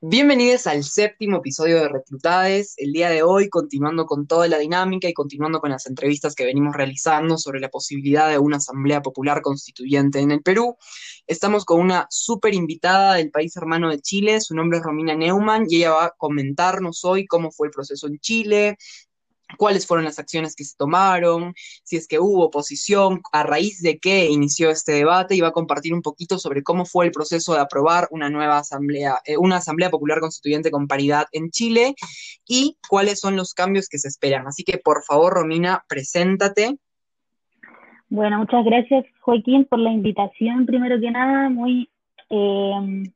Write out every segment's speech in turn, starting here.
Bienvenidos al séptimo episodio de Reclutades. El día de hoy, continuando con toda la dinámica y continuando con las entrevistas que venimos realizando sobre la posibilidad de una asamblea popular constituyente en el Perú, estamos con una súper invitada del país hermano de Chile. Su nombre es Romina Neumann y ella va a comentarnos hoy cómo fue el proceso en Chile, cuáles fueron las acciones que se tomaron, si es que hubo oposición, a raíz de qué inició este debate y va a compartir un poquito sobre cómo fue el proceso de aprobar una nueva asamblea, eh, una asamblea popular constituyente con paridad en Chile y cuáles son los cambios que se esperan. Así que por favor, Romina, preséntate. Bueno, muchas gracias Joaquín por la invitación. Primero que nada, muy eh,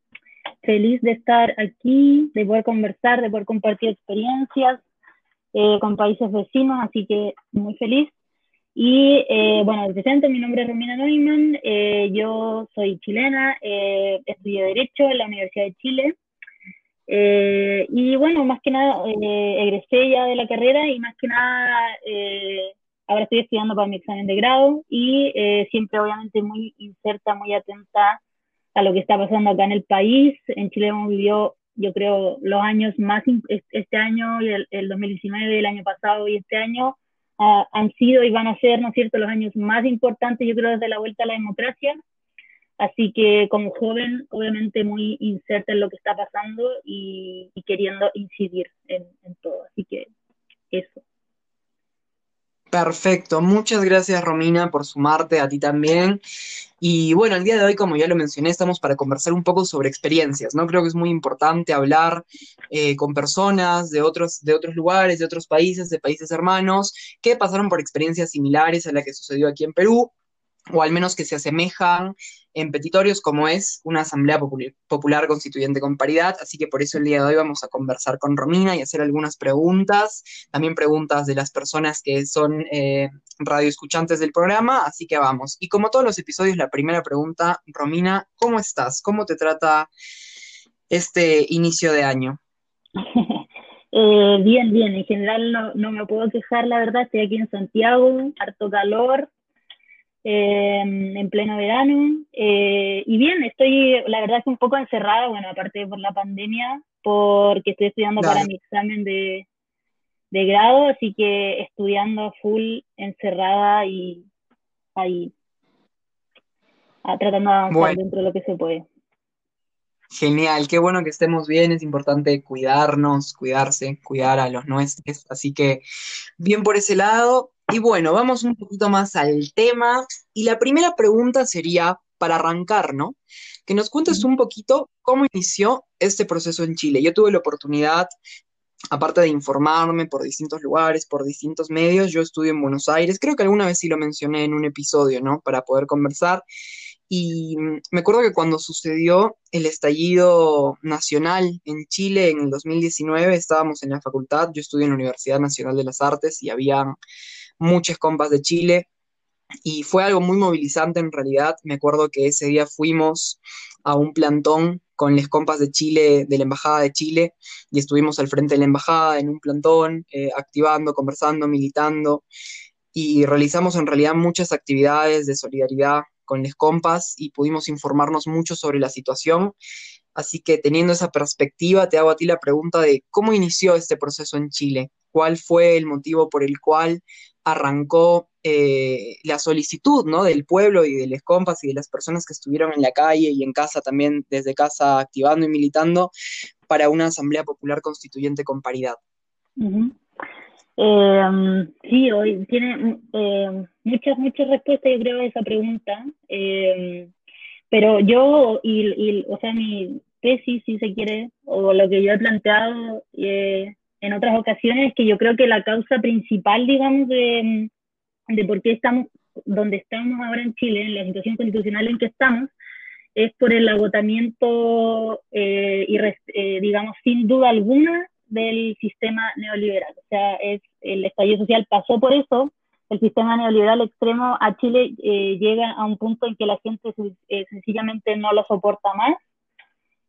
feliz de estar aquí, de poder conversar, de poder compartir experiencias eh, con países vecinos, así que muy feliz. Y eh, bueno, presento, mi nombre es Romina Neumann, eh, yo soy chilena, eh, estudié Derecho en la Universidad de Chile. y bueno, más que nada egresé ya de la carrera y más que nada ahora estoy estudiando para mi examen de grado y siempre obviamente muy inserta, muy atenta a lo que está pasando acá en el país. En Chile hemos vivido yo creo, los años más, este año y el, el 2019, el año pasado y este año, uh, han sido y van a ser, ¿no es cierto?, los años más importantes, yo creo, desde la vuelta a la democracia. Así que como joven, obviamente muy inserta en lo que está pasando y, y queriendo incidir en, en todo. Así que eso. Perfecto, muchas gracias Romina por sumarte a ti también. Y bueno, el día de hoy, como ya lo mencioné, estamos para conversar un poco sobre experiencias, ¿no? Creo que es muy importante hablar eh, con personas de otros, de otros lugares, de otros países, de países hermanos, que pasaron por experiencias similares a la que sucedió aquí en Perú, o al menos que se asemejan en petitorios como es una asamblea popular constituyente con paridad, así que por eso el día de hoy vamos a conversar con Romina y hacer algunas preguntas, también preguntas de las personas que son eh, radioescuchantes del programa, así que vamos. Y como todos los episodios, la primera pregunta, Romina, ¿cómo estás? ¿Cómo te trata este inicio de año? eh, bien, bien, en general no, no me puedo quejar, la verdad, estoy aquí en Santiago, harto calor, eh, en pleno verano. Eh, y bien, estoy, la verdad es un poco encerrada, bueno, aparte por la pandemia, porque estoy estudiando para mi examen de, de grado, así que estudiando full, encerrada y ahí, a, tratando de avanzar bueno. dentro de lo que se puede. Genial, qué bueno que estemos bien, es importante cuidarnos, cuidarse, cuidar a los nuestros, así que bien por ese lado. Y bueno, vamos un poquito más al tema. Y la primera pregunta sería, para arrancar, ¿no? Que nos cuentes un poquito cómo inició este proceso en Chile. Yo tuve la oportunidad, aparte de informarme por distintos lugares, por distintos medios, yo estudio en Buenos Aires. Creo que alguna vez sí lo mencioné en un episodio, ¿no? Para poder conversar. Y me acuerdo que cuando sucedió el estallido nacional en Chile en el 2019, estábamos en la facultad, yo estudio en la Universidad Nacional de las Artes y había muchas compas de Chile y fue algo muy movilizante en realidad. Me acuerdo que ese día fuimos a un plantón con las compas de Chile, de la Embajada de Chile, y estuvimos al frente de la Embajada en un plantón, eh, activando, conversando, militando, y realizamos en realidad muchas actividades de solidaridad con las compas y pudimos informarnos mucho sobre la situación. Así que teniendo esa perspectiva, te hago a ti la pregunta de cómo inició este proceso en Chile, cuál fue el motivo por el cual arrancó eh, la solicitud ¿no? del pueblo y de las compas y de las personas que estuvieron en la calle y en casa también, desde casa, activando y militando para una asamblea popular constituyente con paridad. Eh, sí, hoy tiene eh, muchas, muchas respuestas, yo creo, a esa pregunta. Eh, pero yo, y, y, o sea, mi tesis, si se quiere, o lo que yo he planteado eh, en otras ocasiones, que yo creo que la causa principal, digamos, de, de por qué estamos donde estamos ahora en Chile, en la situación constitucional en que estamos, es por el agotamiento eh, y, eh, digamos, sin duda alguna, del sistema neoliberal. O sea, es, el estallido social pasó por eso, el sistema neoliberal extremo a Chile eh, llega a un punto en que la gente eh, sencillamente no lo soporta más,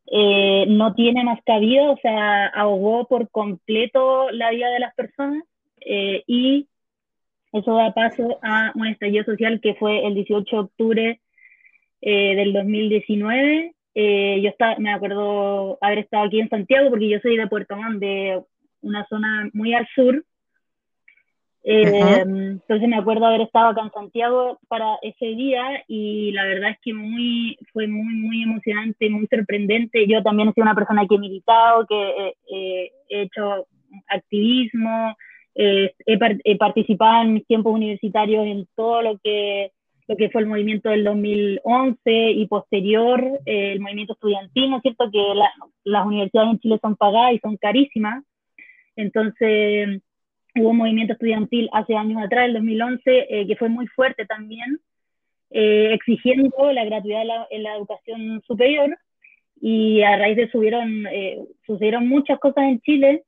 eh, no tiene más cabida, o sea, ahogó por completo la vida de las personas eh, y eso da paso a un estallido social que fue el 18 de octubre eh, del 2019 eh, yo estaba, me acuerdo haber estado aquí en Santiago porque yo soy de Puerto Montt, de una zona muy al sur. Eh, entonces me acuerdo haber estado acá en Santiago para ese día y la verdad es que muy, fue muy, muy emocionante, muy sorprendente. Yo también he sido una persona que he militado, que he hecho activismo, he, he, participado en mis tiempos universitarios en todo lo que lo que fue el movimiento del 2011 y posterior eh, el movimiento estudiantil, ¿no es cierto? Que las universidades en Chile son pagadas y son carísimas. Entonces, hubo un movimiento estudiantil hace años atrás, el 2011, eh, que fue muy fuerte también, eh, exigiendo la gratuidad en la, educación superior. Y a raíz de subieron, sucedieron muchas cosas en Chile,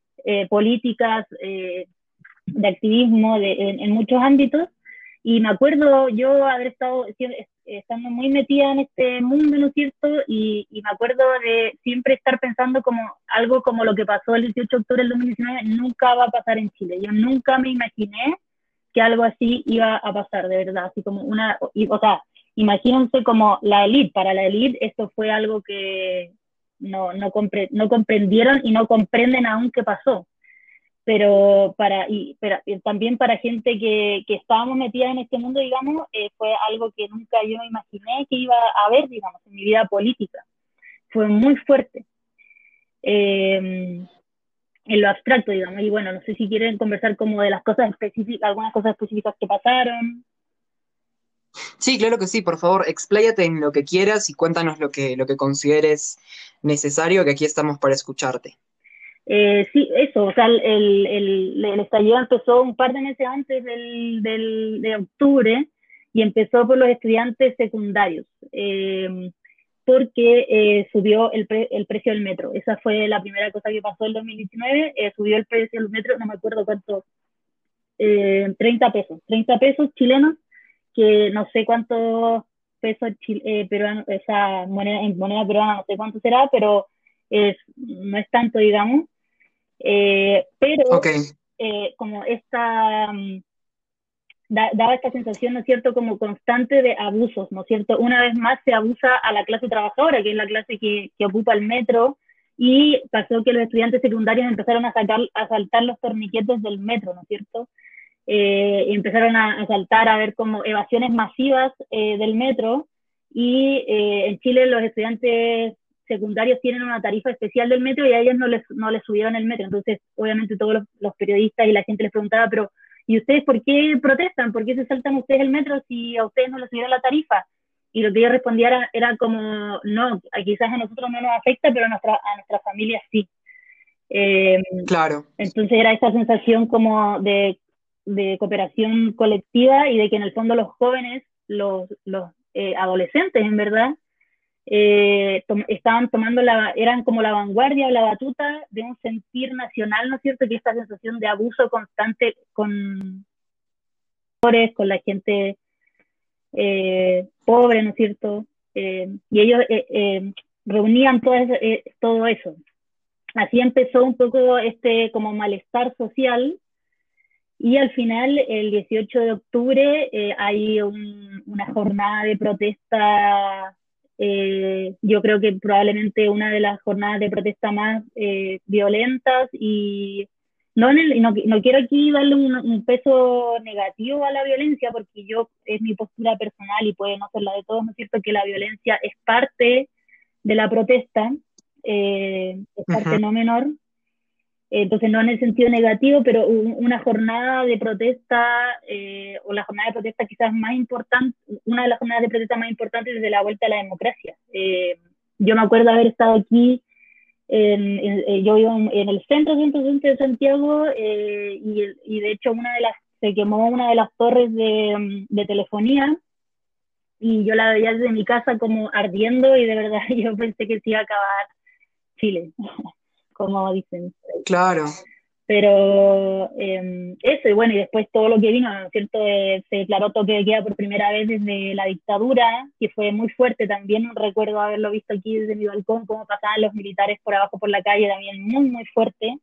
políticas, de activismo de, en muchos ámbitos, y me acuerdo yo haber estado estando muy metida en este mundo, ¿no es cierto? Y, me acuerdo de siempre estar pensando como algo como lo que pasó el 18 de octubre del 2019 nunca va a pasar en Chile. Yo nunca me imaginé que algo así iba a pasar, de verdad. Así como una, o sea, imagínense como la élite, para la élite esto fue algo que no, no, no comprendieron y no comprenden aún qué pasó pero para y pero también para gente que, que estábamos metidas en este mundo digamos eh, fue algo que nunca yo imaginé que iba a haber digamos en mi vida política. Fue muy fuerte. Em, en lo abstracto digamos y bueno no sé si quieren conversar como de las cosas específicas algunas cosas específicas que pasaron. Sí, claro que sí, por favor, expláyate en lo que quieras y cuéntanos lo que, lo que consideres necesario, que aquí estamos para escucharte. Eh, sí, eso, o sea, el, el, el, estallido empezó un par de meses antes del, del de octubre y empezó por los estudiantes secundarios, eh, porque eh, subió el, el, precio del metro. Esa fue la primera cosa que pasó en 2019, subió el precio del metro, no me acuerdo cuánto, 30 pesos, 30 pesos chilenos, que no sé cuántos pesos peruanos, esa moneda, en moneda peruana no sé cuánto será, pero es, no es tanto, digamos. Eh, pero eh, como esta, mm, daba esta sensación, ¿no es cierto?, como constante de abusos, ¿no es cierto? Una vez más se abusa a la clase trabajadora, que es la clase que, que ocupa el metro, y pasó que los estudiantes secundarios empezaron a, sacar, a saltar los torniquetes del metro, ¿no es cierto? Eh, empezaron a, saltar a ver como evasiones masivas del metro, y en Chile los estudiantes secundarios tienen una tarifa especial del metro y a ellos no les, no les subieron el metro. Entonces, obviamente todos los, periodistas y la gente les preguntaba, pero ¿y ustedes por qué protestan? ¿Por qué se saltan ustedes el metro si a ustedes no les subieron la tarifa? Y lo que yo respondía era, como, no, quizás a nosotros no nos afecta, pero a nuestra, a nuestra familia sí. Eh, claro. Entonces era esa sensación como de, de, cooperación colectiva y de que en el fondo los jóvenes, los, los eh, adolescentes en verdad, eh, estaban tomando la, eran como la vanguardia o la batuta de un sentir nacional, ¿no es cierto? Que esta sensación de abuso constante con, con la gente eh, pobre, ¿no es cierto? Eh, y ellos reunían todo, todo eso. Así empezó un poco este como malestar social y al final, el 18 de octubre, hay una jornada de protesta eh, yo creo que probablemente una de las jornadas de protesta más eh, violentas y no, no, quiero aquí darle un, peso negativo a la violencia porque yo es mi postura personal y puede no ser la de todos, ¿no es cierto? Que la violencia es parte de la protesta, eh, es parte no menor, entonces, no en el sentido negativo, pero una jornada de protesta, eh, o la jornada de protesta quizás más importante, una de las jornadas de protesta más importantes desde la vuelta a la democracia. Eh, yo me acuerdo haber estado aquí, eh, yo vivo en, el centro, centro, centro de Santiago, y, y, de hecho una de las, se quemó una de las torres de, de telefonía, y yo la veía desde mi casa como ardiendo, y de verdad yo pensé que se iba a acabar Chile como dicen. Claro. Pero em, eso, y bueno, y después todo lo que vino, ¿no es cierto? Eh, se declaró toque de queda por primera vez desde la dictadura, que fue muy fuerte también. Recuerdo haberlo visto aquí desde mi balcón, cómo pasaban los militares por abajo por la calle, también muy, muy fuerte.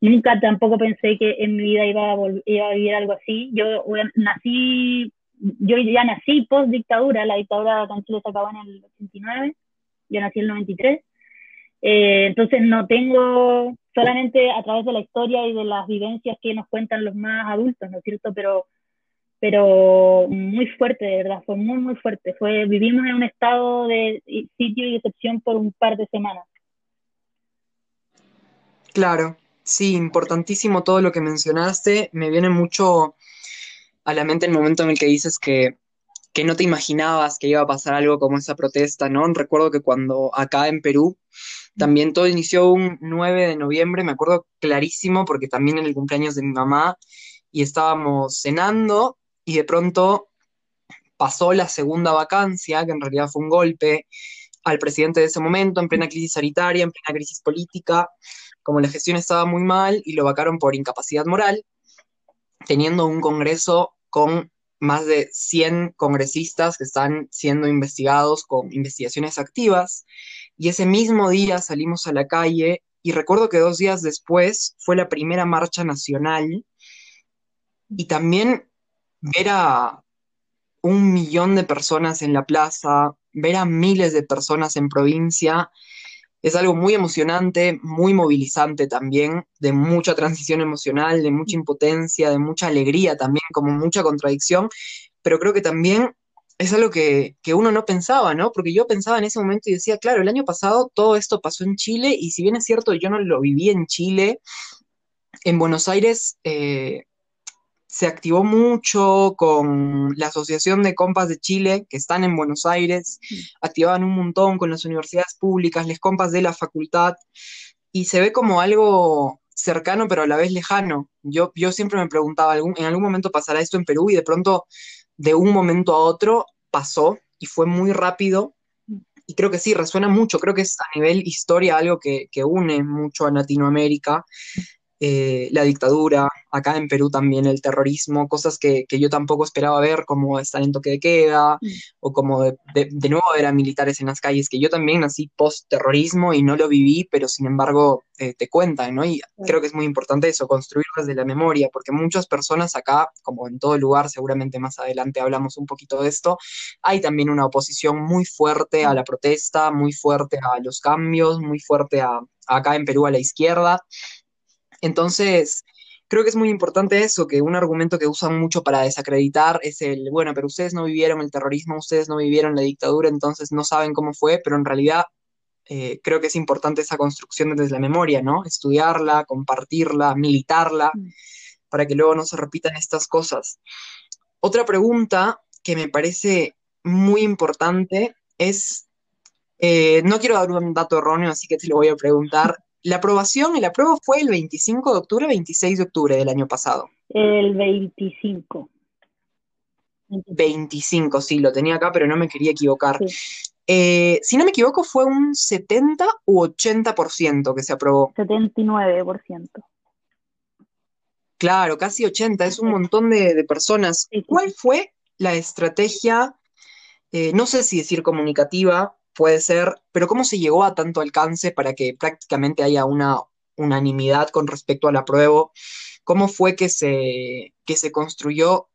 Nunca tampoco pensé que en mi vida iba a, iba a vivir algo así. Yo nací, yo ya nací post dictadura, la dictadura de Chile se acabó en el 89 yo nací en el 93, eh, entonces no tengo solamente a través de la historia y de las vivencias que nos cuentan los más adultos, ¿no es cierto? Pero, pero muy fuerte, de verdad, fue muy, muy fuerte. Fue, vivimos en un estado de sitio y excepción por un par de semanas. Claro, sí, importantísimo todo lo que mencionaste. Me viene mucho a la mente el momento en el que dices que que no te imaginabas que iba a pasar algo como esa protesta, ¿no? Recuerdo que cuando acá en Perú también todo inició un 9 de noviembre, me acuerdo clarísimo porque también en el cumpleaños de mi mamá y estábamos cenando y de pronto pasó la segunda vacancia, que en realidad fue un golpe al presidente de ese momento, en plena crisis sanitaria, en plena crisis política, como la gestión estaba muy mal y lo vacaron por incapacidad moral, teniendo un Congreso con más de 100 congresistas que están siendo investigados con investigaciones activas. Y ese mismo día salimos a la calle y recuerdo que dos días después fue la primera marcha nacional y también ver a un millón de personas en la plaza, ver a miles de personas en provincia, es algo muy emocionante, muy movilizante también, de mucha transición emocional, de mucha impotencia, de mucha alegría también, como mucha contradicción, pero creo que también es algo que, uno no pensaba, ¿no? Porque yo pensaba en ese momento y decía, claro, el año pasado todo esto pasó en Chile y si bien es cierto, yo no lo viví en Chile, en Buenos Aires eh, se activó mucho con la Asociación de Compas de Chile, que están en Buenos Aires, activaban un montón con las universidades públicas, les compas de la facultad, y se ve como algo cercano pero a la vez lejano. Yo, yo siempre me preguntaba, ¿en algún momento pasará esto en Perú? Y de pronto, de un momento a otro, pasó y fue muy rápido. Y creo que sí, resuena mucho, creo que es a nivel historia algo que, que une mucho a Latinoamérica. Eh, la dictadura, acá en Perú también el terrorismo, cosas que, yo tampoco esperaba ver, como estar en toque de queda, mm. o como de, nuevo ver a militares en las calles, que yo también nací post-terrorismo y no lo viví, pero sin embargo eh, te cuentan, ¿no? Y creo que es muy importante eso, construir desde la memoria, porque muchas personas acá, como en todo lugar, seguramente más adelante hablamos un poquito de esto, hay también una oposición muy fuerte a la protesta, muy fuerte a los cambios, muy fuerte a acá en Perú a la izquierda. Entonces, creo que es muy importante eso, que un argumento que usan mucho para desacreditar es el, bueno, pero ustedes no vivieron el terrorismo, ustedes no vivieron la dictadura, entonces no saben cómo fue, pero en realidad eh, creo que es importante esa construcción desde la memoria, ¿no? Estudiarla, compartirla, militarla, mm. para que luego no se repitan estas cosas. Otra pregunta que me parece muy importante es, eh, no quiero dar un dato erróneo, así que te lo voy a preguntar, la aprobación, el apruebo fue el 25 de octubre, 26 de octubre del año pasado. El 25. 25, sí, lo tenía acá, pero no me quería equivocar. Eh, si no me equivoco, fue un 70 u 80% que se aprobó. 79%. Claro, casi 80, es un montón de, personas. ¿Cuál fue la estrategia, eh, no sé si decir comunicativa, puede ser, pero ¿cómo se llegó a tanto alcance para que prácticamente haya una unanimidad con respecto al apruebo? ¿Cómo fue que se, que se construyó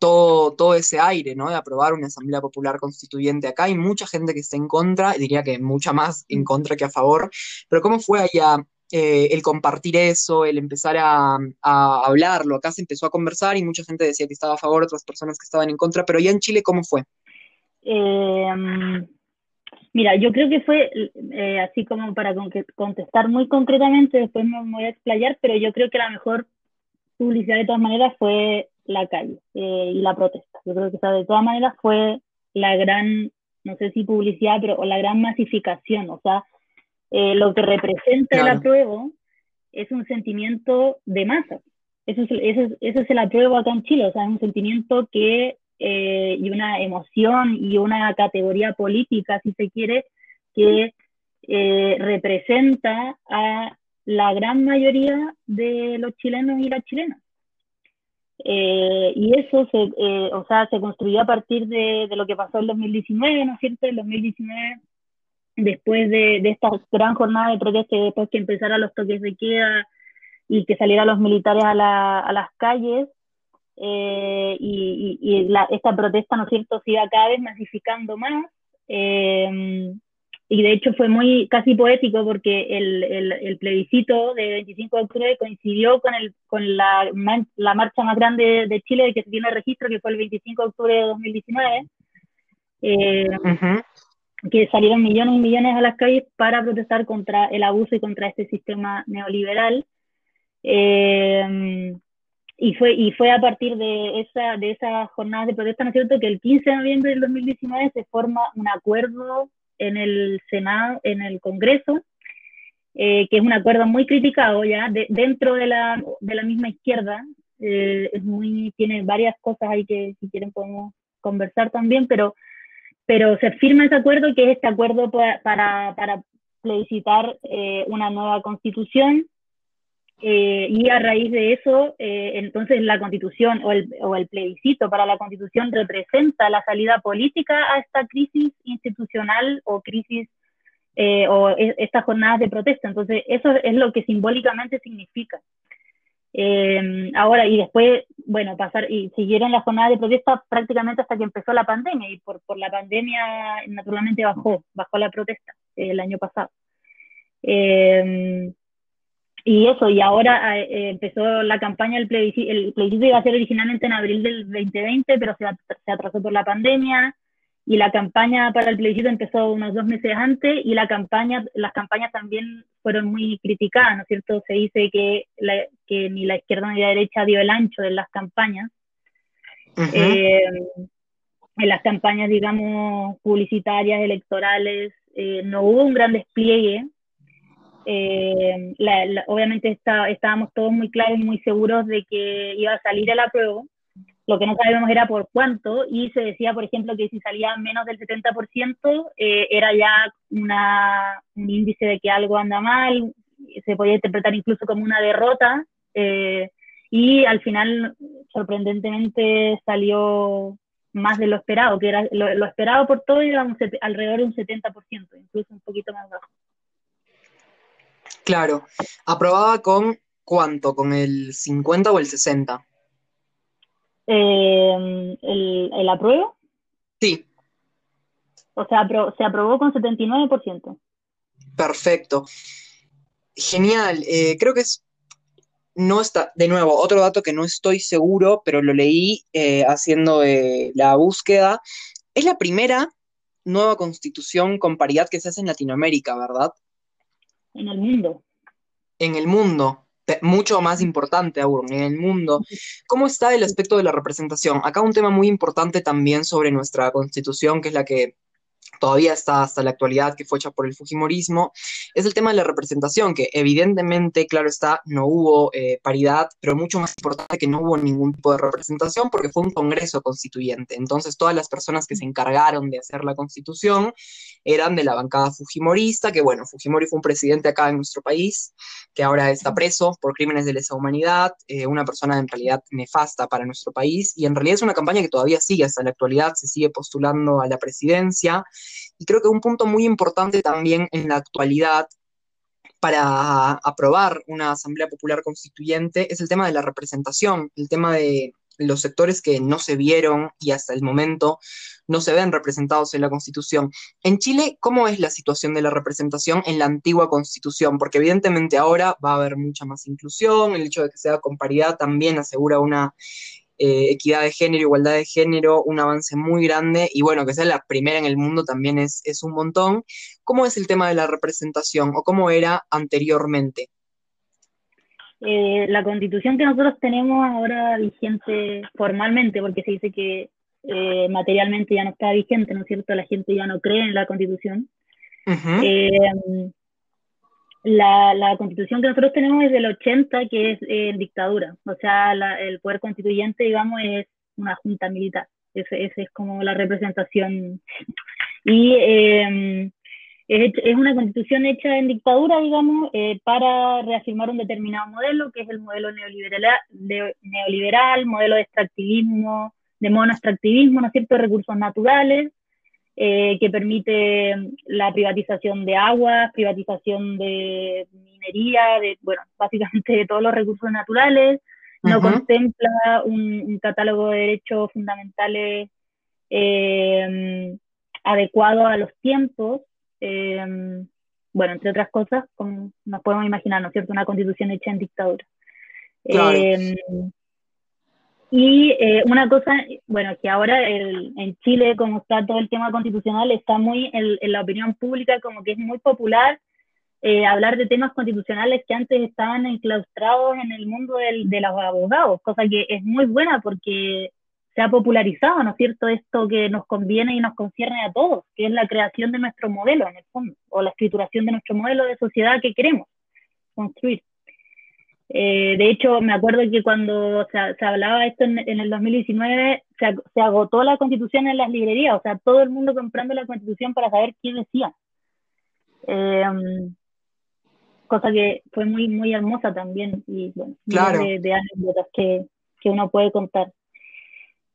todo, todo ese aire. De aprobar una Asamblea Popular Constituyente acá. Hay mucha gente que está en contra, diría que mucha más en contra que a favor, pero ¿cómo fue allá eh, el compartir eso, el empezar a, a, hablarlo? Acá se empezó a conversar y mucha gente decía que estaba a favor, otras personas que estaban en contra, pero allá en Chile, ¿cómo fue? Eh, Mira, yo creo que fue eh, así como para contestar muy concretamente, después me, voy a explayar, pero yo creo que la mejor publicidad de todas maneras fue la calle eh, y la protesta. Yo creo que de todas maneras fue la gran, no sé si publicidad, pero la gran masificación. O sea, eh, lo que representa el apruebo es un sentimiento de masa. Eso es, eso, eso es el apruebo acá en Chile, o sea, es un sentimiento que eh, y una emoción y una categoría política, si se quiere, que eh, representa a la gran mayoría de los chilenos y las chilenas. Eh, y eso se, o sea, se construyó a partir de, lo que pasó en 2019, ¿no es cierto? En 2019, después de, de esta gran jornada de protesta después que empezaran los toques de queda y que salieran los militares a, la, a las calles, eh, y, esta protesta, ¿no es cierto?, se iba cada vez masificando más. Eh, y de hecho fue muy casi poético porque el, el, plebiscito de 25 de octubre coincidió con, el, con la, la marcha más grande de Chile de que se tiene registro, que fue el 25 de octubre de 2019, eh, que salieron millones y millones a las calles para protestar contra el abuso y contra este sistema neoliberal. Eh, y fue, y fue a partir de esa, de esas jornadas de protesta, ¿no es cierto?, que el 15 de noviembre del 2019 se forma un acuerdo en el Senado, en el Congreso, eh, que es un acuerdo muy criticado ya dentro de la, de la misma izquierda. Eh, es muy, tiene varias cosas ahí que si quieren podemos conversar también, pero, pero se firma ese acuerdo, que es este acuerdo para, para, para plebiscitar eh, una nueva constitución eh, y a raíz de eso, eh, entonces la constitución o el, o el, plebiscito para la constitución representa la salida política a esta crisis institucional o crisis eh, o e, estas jornadas de protesta. Entonces, eso es lo que simbólicamente significa. ahora, y después, bueno, pasar, y siguieron las jornadas de protesta prácticamente hasta que empezó la pandemia, y por, por la pandemia naturalmente bajó, bajó la protesta el año pasado. Eh, y eso, y ahora eh, empezó la campaña, el plebiscito, el plebiscito iba a ser originalmente en abril del 2020, pero se, se, atrasó por la pandemia, y la campaña para el plebiscito empezó unos dos meses antes, y la campaña, las campañas también fueron muy criticadas, ¿no es cierto? Se dice que, que ni la izquierda ni la derecha dio el ancho de las campañas. Eh, en las campañas, digamos, publicitarias, electorales, eh, no hubo un gran despliegue eh, obviamente está, estábamos todos muy claros y muy seguros de que iba a salir el apruebo. Lo que no sabíamos era por cuánto y se decía, por ejemplo, que si salía menos del 70% eh, era ya una, un índice de que algo anda mal, se podía interpretar incluso como una derrota eh, y al final, sorprendentemente, salió más de lo esperado, que era lo, esperado por todo era alrededor de un 70%, incluso un poquito más bajo. Claro. ¿Aprobaba con cuánto? ¿Con el 50 o el 60? Eh, ¿el, ¿El apruebo? Sí. O sea, se aprobó con 79%. Perfecto. Genial. Eh, creo que es. No está. De nuevo, otro dato que no estoy seguro, pero lo leí eh, haciendo la búsqueda. Es la primera nueva constitución con paridad que se hace en Latinoamérica, ¿verdad? En el mundo. En el mundo, mucho más importante aún, en el mundo. ¿Cómo está el aspecto de la representación? Acá un tema muy importante también sobre nuestra constitución, que es la que todavía está hasta la actualidad, que fue hecha por el Fujimorismo, es el tema de la representación, que evidentemente, claro está, no hubo eh, paridad, pero mucho más importante que no hubo ningún tipo de representación porque fue un Congreso constituyente. Entonces, todas las personas que se encargaron de hacer la constitución eran de la bancada Fujimorista, que bueno, Fujimori fue un presidente acá en nuestro país, que ahora está preso por crímenes de lesa humanidad, eh, una persona en realidad nefasta para nuestro país, y en realidad es una campaña que todavía sigue hasta la actualidad, se sigue postulando a la presidencia, y creo que un punto muy importante también en la actualidad para aprobar una Asamblea Popular Constituyente es el tema de la representación, el tema de los sectores que no se vieron y hasta el momento no se ven representados en la Constitución. En Chile, ¿cómo es la situación de la representación en la antigua Constitución? Porque evidentemente ahora va a haber mucha más inclusión, el hecho de que sea con paridad también asegura una eh, equidad de género, igualdad de género, un avance muy grande y bueno, que sea la primera en el mundo también es, es un montón. ¿Cómo es el tema de la representación o cómo era anteriormente? Eh, la constitución que nosotros tenemos ahora vigente formalmente, porque se dice que eh, materialmente ya no está vigente, ¿no es cierto? La gente ya no cree en la constitución. Eh, la, la, constitución que nosotros tenemos es del 80, que es en dictadura. O sea, el poder constituyente, digamos, es una junta militar. Esa es como la representación. Y em, es, es, una constitución hecha en dictadura, digamos, eh, para reafirmar un determinado modelo, que es el modelo neoliberal, neoliberal modelo de extractivismo, de monoextractivismo, ¿no es cierto?, recursos naturales, eh, que permite la privatización de agua, privatización de minería, de, bueno, básicamente de todos los recursos naturales, no contempla un, catálogo de derechos fundamentales eh, adecuado a los tiempos, em, bueno, entre otras cosas, como nos podemos imaginar, ¿no es cierto?, una constitución hecha en dictadura. Em, y eh, una cosa, bueno, que ahora en Chile, como está todo el tema constitucional, está muy en, la opinión pública, como que es muy popular eh, hablar de temas constitucionales que antes estaban enclaustrados en el mundo del, de los abogados, cosa que es muy buena porque se ha popularizado, ¿no es cierto?, esto que nos conviene y nos concierne a todos, que es la creación de nuestro modelo, en el fondo, o la escrituración de nuestro modelo de sociedad que queremos construir. Eh, de hecho, me acuerdo que cuando se, hablaba esto en, el 2019, se, agotó la constitución en las librerías, o sea, todo el mundo comprando la constitución para saber qué decía. Em, cosa que fue muy, muy hermosa también y bueno, de, anécdotas que, que uno puede contar.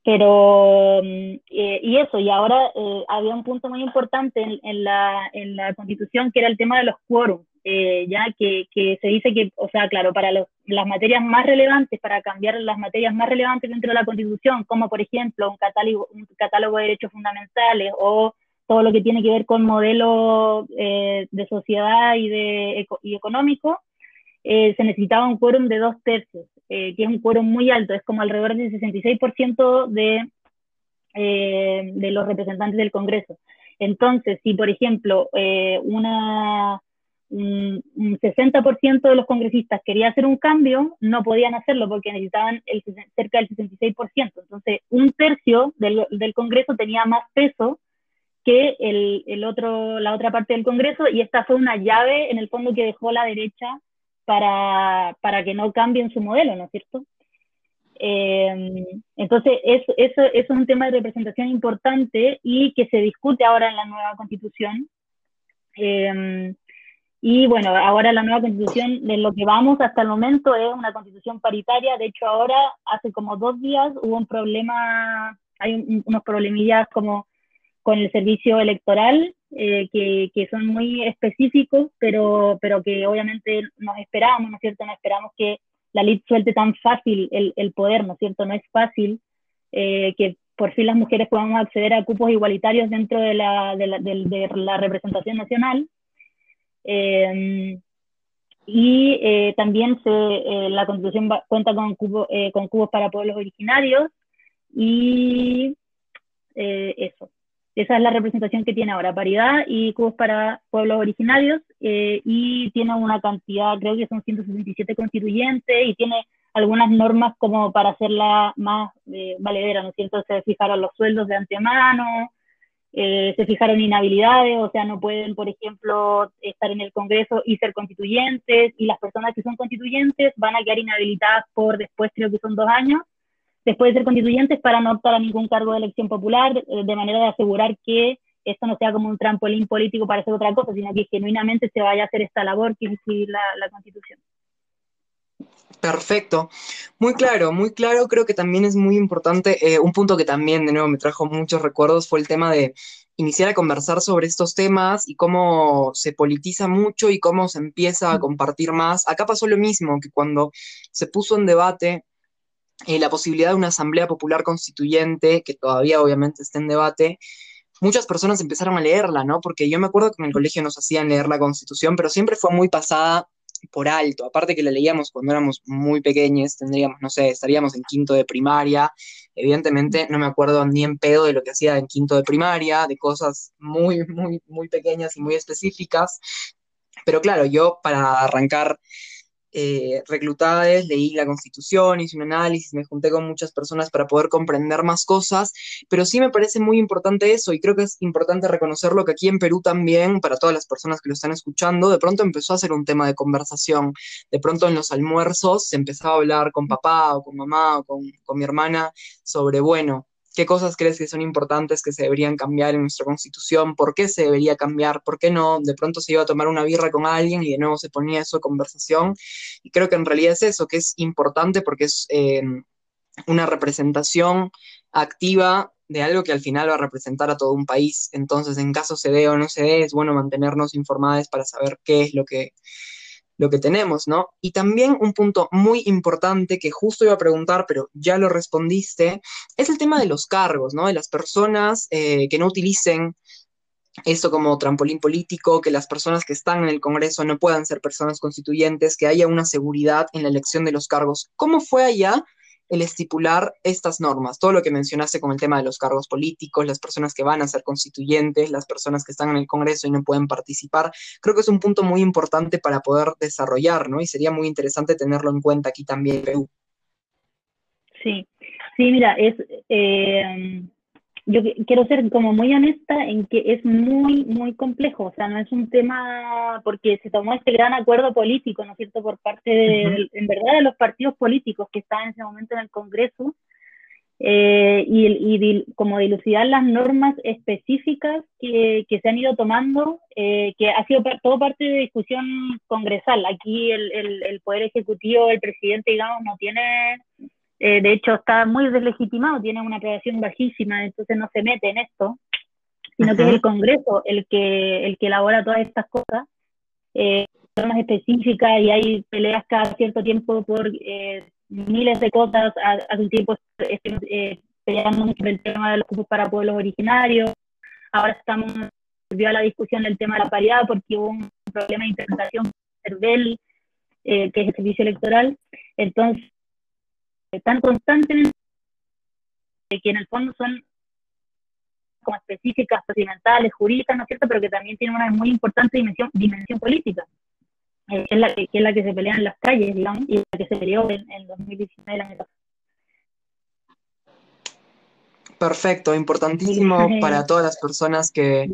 Pero, mm, eh, y eso, y ahora eh, había un punto muy importante en, en, la, en, la, constitución que era el tema de los quórums, eh, ya que, que, se dice que, o sea, claro, para los, las materias más relevantes, para cambiar las materias más relevantes dentro de la constitución, como por ejemplo un catálogo, un catálogo de derechos fundamentales o todo lo que tiene que ver con modelo de sociedad y, de, y económico, se necesitaba un quórum de dos tercios. Eh, que es un quórum muy alto, es como alrededor del 66% de, eh, de los representantes del Congreso. Entonces, si por ejemplo eh, una, un, 60% de los congresistas quería hacer un cambio, no podían hacerlo porque necesitaban el, cerca del 66%. Entonces, un tercio del, del Congreso tenía más peso que el, el, otro, la otra parte del Congreso y esta fue una llave en el fondo que dejó la derecha para, para que no cambien su modelo, ¿no es cierto? Eh, entonces, eso, eso, es un tema de representación importante y que se discute ahora en la nueva constitución. Eh, y bueno, ahora la nueva constitución, de lo que vamos hasta el momento, es una constitución paritaria. De hecho, ahora, hace como dos días, hubo un problema, hay unos problemillas como con el servicio electoral, eh, que, que, son muy específicos, pero, pero que obviamente nos esperamos, ¿no es cierto? No esperamos que la ley suelte tan fácil el, el poder, ¿no es cierto? No es fácil eh, que por fin las mujeres podamos acceder a cupos igualitarios dentro de la, de la, de, la representación nacional. Eh, y también se, la Constitución cuenta con, cubo, con cupos para pueblos originarios y eso. Esa es la representación que tiene ahora, paridad y cubos para pueblos originarios, eh, y tiene una cantidad, creo que son 167 constituyentes, y tiene algunas normas como para hacerla más eh, valedera, ¿no es cierto? Se fijaron los sueldos de antemano, eh, se fijaron inhabilidades, o sea, no pueden, por ejemplo, estar en el Congreso y ser constituyentes, y las personas que son constituyentes van a quedar inhabilitadas por después, creo que son dos años, después de ser constituyentes para no optar a ningún cargo de elección popular, eh, de manera de asegurar que esto no sea como un trampolín político para hacer otra cosa, sino que genuinamente se vaya a hacer esta labor que es escribir la, constitución. Perfecto, muy claro, muy claro. Creo que también es muy importante, eh, un punto que también de nuevo me trajo muchos recuerdos fue el tema de iniciar a conversar sobre estos temas y cómo se politiza mucho y cómo se empieza a compartir más. Acá pasó lo mismo, que cuando se puso en debate eh, la posibilidad de una asamblea popular constituyente, que todavía obviamente está en debate, muchas personas empezaron a leerla, ¿no? Porque yo me acuerdo que en el colegio nos hacían leer la constitución, pero siempre fue muy pasada por alto, aparte que la leíamos cuando éramos muy pequeños, tendríamos, no sé, estaríamos en quinto de primaria, evidentemente no me acuerdo ni en pedo de lo que hacía en quinto de primaria, de cosas muy, muy, muy pequeñas y muy específicas, pero claro, yo para arrancar eh, leí la constitución, hice un análisis, me junté con muchas personas para poder comprender más cosas, pero sí me parece muy importante eso y creo que es importante reconocerlo que aquí en Perú también, para todas las personas que lo están escuchando, de pronto empezó a ser un tema de conversación, de pronto en los almuerzos se empezaba a hablar con papá o con mamá o con, con mi hermana sobre, bueno, ¿Qué cosas crees que son importantes que se deberían cambiar en nuestra constitución? ¿Por qué se debería cambiar? ¿Por qué no? De pronto se iba a tomar una birra con alguien y de nuevo se ponía eso de conversación. Y creo que en realidad es eso, que es importante porque es eh, una representación activa de algo que al final va a representar a todo un país. Entonces, en caso se dé o no se dé, es bueno mantenernos informados para saber qué es lo que lo que tenemos, ¿no? Y también un punto muy importante que justo iba a preguntar, pero ya lo respondiste, es el tema de los cargos, ¿no? De las personas eh, que no utilicen esto como trampolín político, que las personas que están en el Congreso no puedan ser personas constituyentes, que haya una seguridad en la elección de los cargos. ¿Cómo fue allá el estipular estas normas? Todo lo que mencionaste con el tema de los cargos políticos, las personas que van a ser constituyentes, las personas que están en el Congreso y no pueden participar, creo que es un punto muy importante para poder desarrollar, ¿no? Y sería muy interesante tenerlo en cuenta aquí también Perú. Sí, sí, mira, es... Eh yo quiero ser como muy honesta en que es muy, muy complejo, o sea, no es un tema porque se tomó este gran acuerdo político, ¿no es cierto?, por parte, de, en verdad, de los partidos políticos que estaban en ese momento en el Congreso, eh, y, y como dilucidar las normas específicas que, que se han ido tomando, eh, que ha sido todo parte de discusión congresal. Aquí el, el, el Poder Ejecutivo, el presidente, digamos, no tiene eh, de hecho, está muy deslegitimado, tiene una aprobación bajísima, entonces no se mete en esto, sino que es el Congreso el que, el que elabora todas estas cosas, eh, normas específicas y hay peleas cada cierto tiempo por eh, miles de cosas. Hace un tiempo eh, peleando mucho el tema de los cupos para pueblos originarios. Ahora estamos, volvió a la discusión del tema de la paridad porque hubo un problema de interpretación CERVEL, eh, que es el servicio electoral. Entonces, tan constantemente que en el fondo son como específicas, procedimentales, jurídicas, ¿no es cierto?, pero que también tienen una muy importante dimensión, dimensión política, eh, que, es la, que, es la que se pelea en las calles, digamos, y la que se peleó en, en 2019 el año pasado. Perfecto, importantísimo para todas las personas que,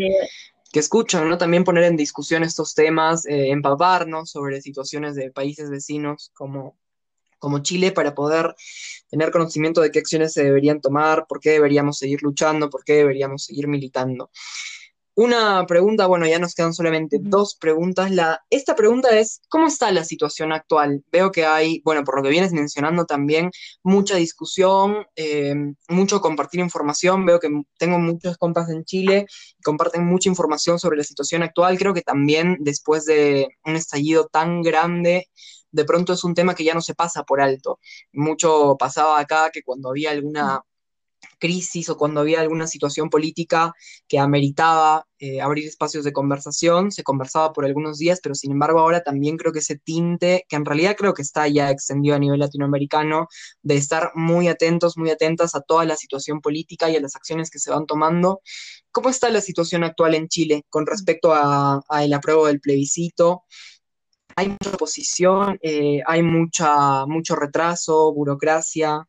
que escuchan, ¿no? También poner en discusión estos temas, eh, empaparnos sobre situaciones de países vecinos como como Chile para poder tener conocimiento de qué acciones se deberían tomar, por qué deberíamos seguir luchando, por qué deberíamos seguir militando. Una pregunta, bueno, ya nos quedan solamente dos preguntas. La, esta pregunta es, ¿cómo está la situación actual? Veo que hay, bueno, por lo que vienes mencionando también, mucha discusión, eh, mucho compartir información. Veo que tengo muchos compas en Chile y comparten mucha información sobre la situación actual. Creo que también después de un estallido tan grande, de pronto es un tema que ya no se pasa por alto. Mucho pasaba acá que cuando había alguna crisis o cuando había alguna situación política que ameritaba eh, abrir espacios de conversación, se conversaba por algunos días, pero sin embargo ahora también creo que ese tinte, que en realidad creo que está ya extendido a nivel latinoamericano, de estar muy atentos, muy atentas a toda la situación política y a las acciones que se van tomando. ¿Cómo está la situación actual en Chile con respecto a, a apruebo del plebiscito? Hay mucha oposición, eh, hay mucha, mucho retraso, burocracia.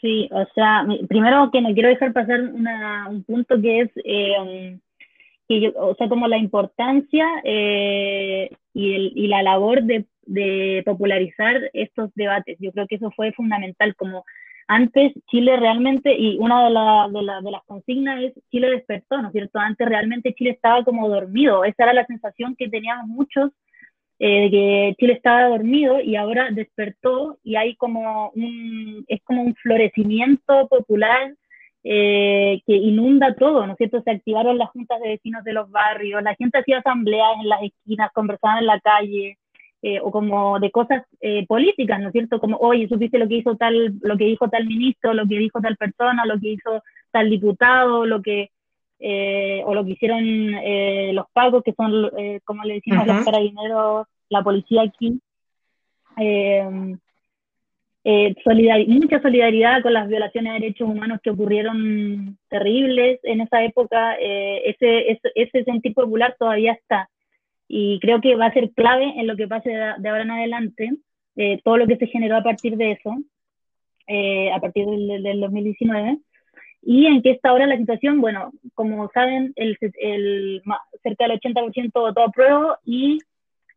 Sí, o sea, primero que no quiero dejar pasar un punto que es eh, que yo, o sea, como la importancia eh, y, el, y, la labor de, de, popularizar estos debates. Yo creo que eso fue fundamental, como antes Chile realmente, y una de, de, las consignas es Chile despertó, ¿no es cierto? Antes realmente Chile estaba como dormido, esa era la sensación que teníamos muchos, eh, de que Chile estaba dormido y ahora despertó y hay como un, es como un florecimiento popular eh, que inunda todo, ¿no es cierto? Se activaron las juntas de vecinos de los barrios, la gente hacía asambleas en las esquinas, conversaban en la calle, eh, o como de cosas eh, políticas, ¿no es cierto? Como, oye, supiste lo que hizo tal, lo que dijo tal ministro, lo que dijo tal persona, lo que hizo tal diputado, lo que, eh, o lo que hicieron los pagos, que son, como le decimos los carabineros, la policía aquí. mucha solidaridad con las violaciones de derechos humanos que ocurrieron terribles en esa época, ese, ese, ese sentir popular todavía está y creo que va a ser clave en lo que pase de, ahora en adelante, eh, todo lo que se generó a partir de eso, eh, a partir del, 2019. ¿Y en qué está ahora la situación? Bueno, como saben, el, el cerca del 80% votó a prueba y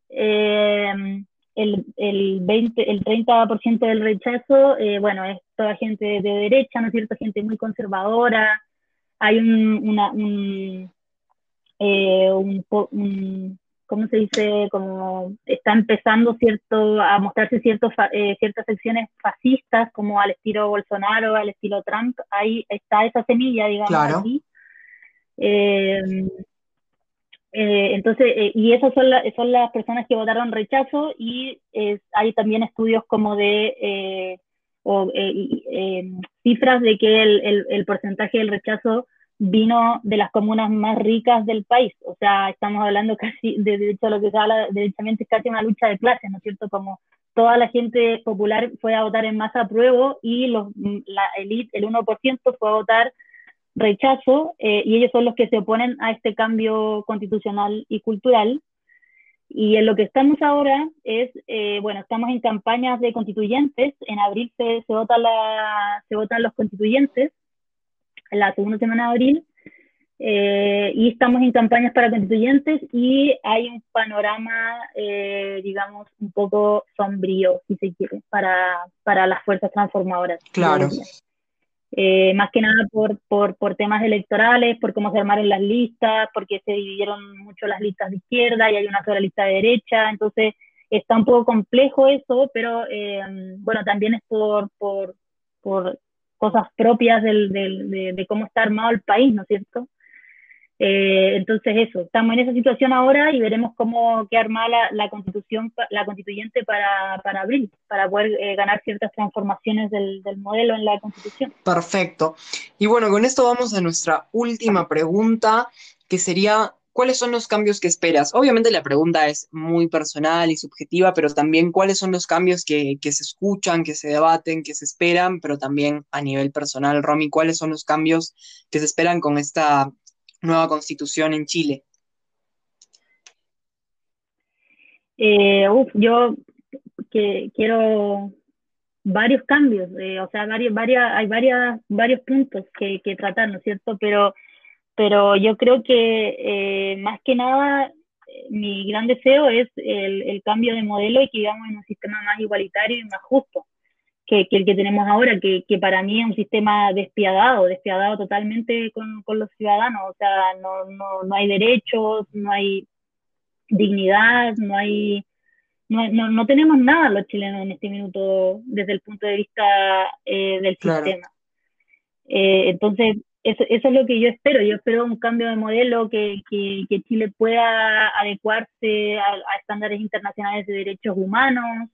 eh, el, el, 20, el 30% del rechazo, bueno, es toda gente de derecha, ¿no es cierto? Gente muy conservadora. Hay un, una, un, un, ¿cómo se dice? Como está empezando cierto, a mostrarse ciertos, eh, ciertas secciones fascistas, como al estilo Bolsonaro, al estilo Trump, ahí está esa semilla, digamos, claro. Em, eh, entonces, eh, y esas son, son las personas que votaron rechazo y hay también estudios como de o, em, cifras de que el, el, el porcentaje del rechazo vino de las comunas más ricas del país. O sea, estamos hablando casi, de, de hecho, lo que se habla derechamente es casi una lucha de clases, ¿no es cierto? Como toda la gente popular fue a votar en masa a prueba y los, la elite, el 1% fue a votar rechazo eh, y ellos son los que se oponen a este cambio constitucional y cultural. Y en lo que estamos ahora es, eh, bueno, estamos en campañas de constituyentes, en abril se, se, vota la, se votan los constituyentes, en la segunda semana de abril, eh, y estamos en campañas para constituyentes y hay un panorama, eh, digamos, un poco sombrío, si se quiere, para, para las fuerzas transformadoras. Claro. Eh, más que nada por, por, por, temas electorales, por cómo se armaron las listas, porque se dividieron mucho las listas de izquierda y hay una sola lista de derecha, entonces está un poco complejo eso, pero bueno, también es por, por, por cosas propias del, del, de, de, cómo está armado el país, ¿no es cierto? Eh, entonces eso, estamos en esa situación ahora y veremos cómo qué arma la, la, constitución, la constituyente para, para abril, para poder eh, ganar ciertas transformaciones del, del, modelo en la constitución. Perfecto. Y bueno, con esto vamos a nuestra última pregunta, que sería, ¿cuáles son los cambios que esperas? Obviamente la pregunta es muy personal y subjetiva, pero también cuáles son los cambios que, se escuchan, que se debaten, que se esperan, pero también a nivel personal, Romy, ¿cuáles son los cambios que se esperan con esta nueva constitución en Chile? Eh, yo que quiero varios cambios, eh, o sea, varios, varias, hay varias, varios puntos que, que, tratar, ¿no es cierto? Pero, pero yo creo que eh, más que nada mi gran deseo es el, el, cambio de modelo y que vivamos en un sistema más igualitario y más justo que, que el que tenemos ahora, que, que, para mí es un sistema despiadado, despiadado totalmente con, con los ciudadanos, o sea, no, no, no, hay derechos, no hay dignidad, no hay... No, no, no, tenemos nada los chilenos en este minuto desde el punto de vista eh, del claro. sistema. Eh, entonces, eso, eso, es lo que yo espero. Yo espero un cambio de modelo que, que, que Chile pueda adecuarse a, a, estándares internacionales de derechos humanos,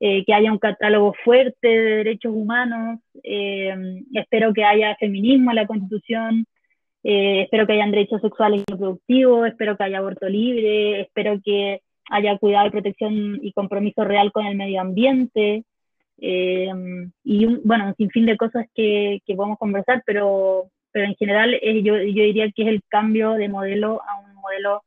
eh, que haya un catálogo fuerte de derechos humanos, eh, espero que haya feminismo en la Constitución, eh, espero que haya derechos sexuales y reproductivos, espero que haya aborto libre, espero que haya cuidado y protección y compromiso real con el medio ambiente, y un, bueno, un sinfín de cosas que, que podemos conversar, pero, pero en general yo, yo diría que es el cambio de modelo a un modelo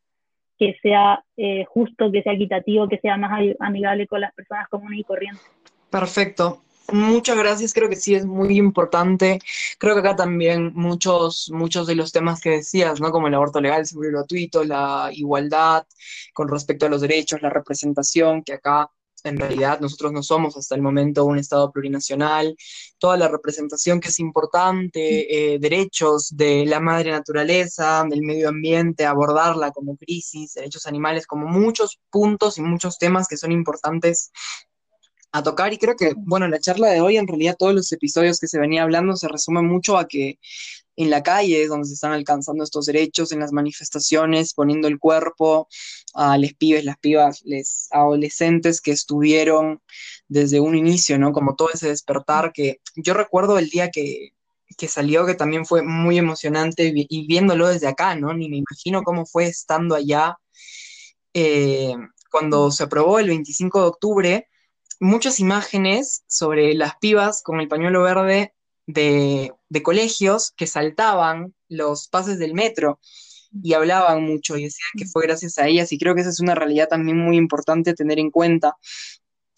que sea eh, justo, que sea equitativo, que sea más amigable con las personas comunes y corrientes. Perfecto. Muchas gracias, creo que sí es muy importante. Creo que acá también muchos, muchos de los temas que decías, ¿no? Como el aborto legal, seguro gratuito, la igualdad con respecto a los derechos, la representación, que acá en realidad nosotros no somos hasta el momento un Estado plurinacional, toda la representación que es importante, eh, derechos de la madre naturaleza, del medio ambiente, abordarla como crisis, derechos animales, como muchos puntos y muchos temas que son importantes a tocar. Y creo que, bueno, la charla de hoy, en realidad todos los episodios que se venía hablando se resumen mucho a que en la calle donde se están alcanzando estos derechos, en las manifestaciones, poniendo el cuerpo a les pibes, las pibas, les adolescentes que estuvieron desde un inicio, ¿no? Como todo ese despertar que yo recuerdo el día que, que salió, que también fue muy emocionante y viéndolo desde acá, ¿no? Ni me imagino cómo fue estando allá eh, cuando se aprobó el 25 de octubre muchas imágenes sobre las pibas con el pañuelo verde de, de, colegios que saltaban los pases del metro y hablaban mucho y decían que fue gracias a ellas y creo que esa es una realidad también muy importante tener en cuenta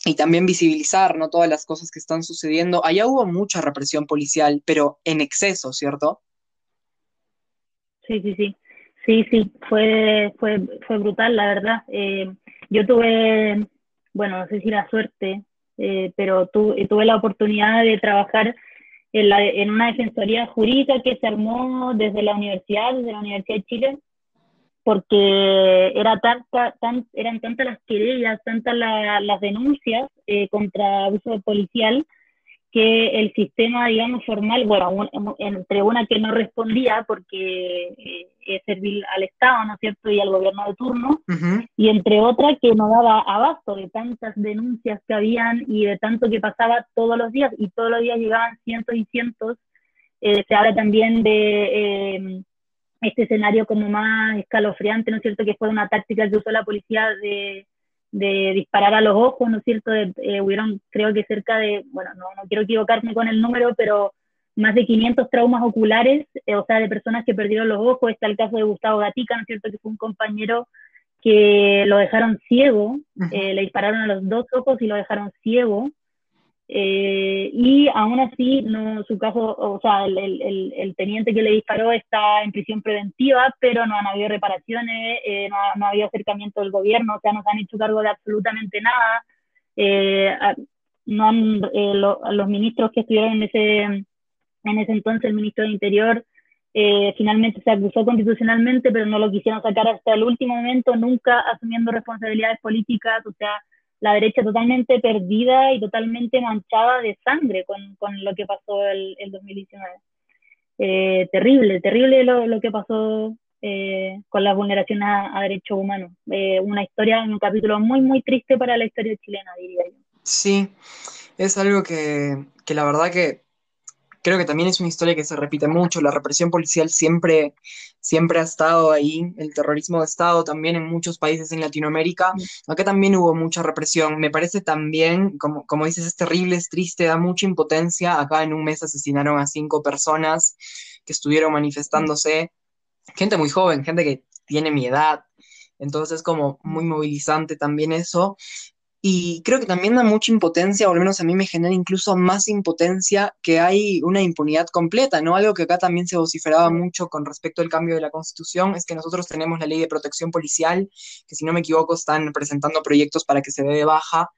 y también visibilizar ¿no? todas las cosas que están sucediendo. Allá hubo mucha represión policial, pero en exceso, ¿cierto? Sí, sí, sí. Sí, sí, fue, fue, fue brutal, la verdad. Eh, yo tuve bueno, no sé si la suerte, eh, pero tu, tuve la oportunidad de trabajar en, la, en, una defensoría jurídica que se armó desde la universidad, desde la Universidad de Chile, porque era tanta, tan, eran tantas las querellas, tantas la, las denuncias eh, contra abuso policial, que el sistema, digamos, formal, bueno, entre una que no respondía porque eh, es servir al Estado, ¿no es cierto?, y al gobierno de turno, uh -huh. y entre otra que no daba abasto de tantas denuncias que habían y de tanto que pasaba todos los días, y todos los días llegaban cientos y cientos Eh, se habla también de eh, este escenario como más escalofriante, ¿no es cierto?, que fue una táctica que usó la policía de, de disparar a los ojos, ¿no es cierto? Eh, hubieron, creo que cerca de, bueno, no, no quiero equivocarme con el número, pero más de 500 traumas oculares, o sea, de personas que perdieron los ojos. Está el caso de Gustavo Gatica, ¿no es cierto?, que fue un compañero que lo dejaron ciego, le dispararon a los dos ojos y lo dejaron ciego. Eh, y aún así, no, su caso, o sea, el, el, teniente que le disparó está en prisión preventiva, pero no han habido reparaciones, eh, no, no, ha habido acercamiento del gobierno, o sea, no se han hecho cargo de absolutamente nada. Eh, no han, lo, los ministros que estuvieron en ese, en ese entonces, el ministro de Interior, finalmente se acusó constitucionalmente, pero no lo quisieron sacar hasta el último momento, nunca asumiendo responsabilidades políticas, o sea, la derecha totalmente perdida y totalmente manchada de sangre con, con lo que pasó el, el 2019. Eh, terrible, terrible lo, lo que pasó eh, con la vulneración a, a derechos humanos. Eh, una historia, un capítulo muy, muy triste para la historia chilena, diría yo. Sí, es algo que, que la verdad que creo que también es una historia que se repite mucho. La represión policial siempre, siempre ha estado ahí, el terrorismo de Estado también en muchos países en Latinoamérica. Acá también hubo mucha represión. Me parece también, como, como dices, es terrible, es triste, da mucha impotencia. Acá en un mes asesinaron a cinco personas que estuvieron manifestándose. Gente muy joven, gente que tiene mi edad. Entonces es como muy movilizante también eso. Y creo que también da mucha impotencia, o al menos a mí me genera incluso más impotencia que hay una impunidad completa, ¿no? Algo que acá también se vociferaba mucho con respecto al cambio de la Constitución es que nosotros tenemos la ley de protección policial, que si no me equivoco están presentando proyectos para que se dé de baja,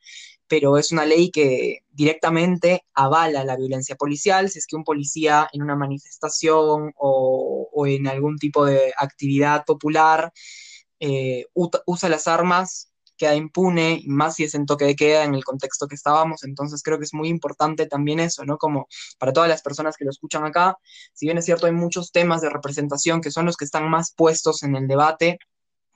pero es una ley que directamente avala la violencia policial, si es que un policía en una manifestación o, o en algún tipo de actividad popular eh, usa las armas queda impune, más si es en toque de queda en el contexto que estábamos, entonces creo que es muy importante también eso, ¿no? Como para todas las personas que lo escuchan acá, si bien es cierto, hay muchos temas de representación que son los que están más puestos en el debate,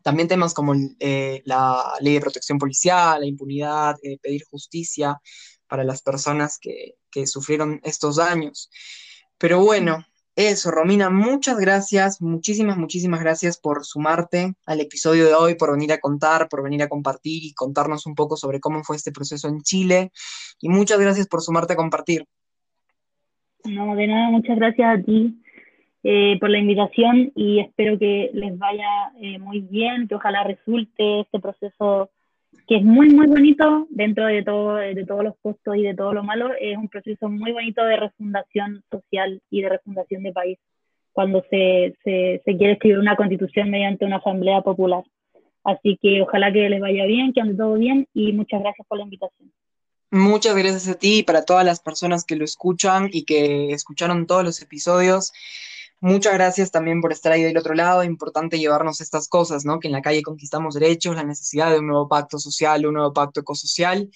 también temas como eh, la ley de protección policial, la impunidad, eh, pedir justicia para las personas que sufrieron estos daños. Pero bueno, eso, Romina, muchas gracias, muchísimas, muchísimas gracias por sumarte al episodio de hoy, por venir a contar, por venir a compartir y contarnos un poco sobre cómo fue este proceso en Chile. Y muchas gracias por sumarte a compartir. No, de nada, muchas gracias a ti eh, por la invitación y espero que les vaya eh, muy bien, que ojalá resulte este proceso que es muy, muy bonito dentro de, todo, de todos los costos y de todo lo malo. Es un proceso muy bonito de refundación social y de refundación de país cuando se, se, se quiere escribir una constitución mediante una asamblea popular. Así que ojalá que les vaya bien, que ande todo bien y muchas gracias por la invitación. Muchas gracias a ti y para todas las personas que lo escuchan y que escucharon todos los episodios. Muchas gracias también por estar ahí del otro lado. Importante llevarnos estas cosas, ¿no? Que en la calle conquistamos derechos, la necesidad de un nuevo pacto social, un nuevo pacto ecosocial.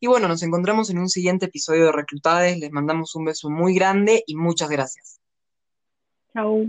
Y bueno, nos encontramos en un siguiente episodio de Reclutades. Les mandamos un beso muy grande y muchas gracias. Chao.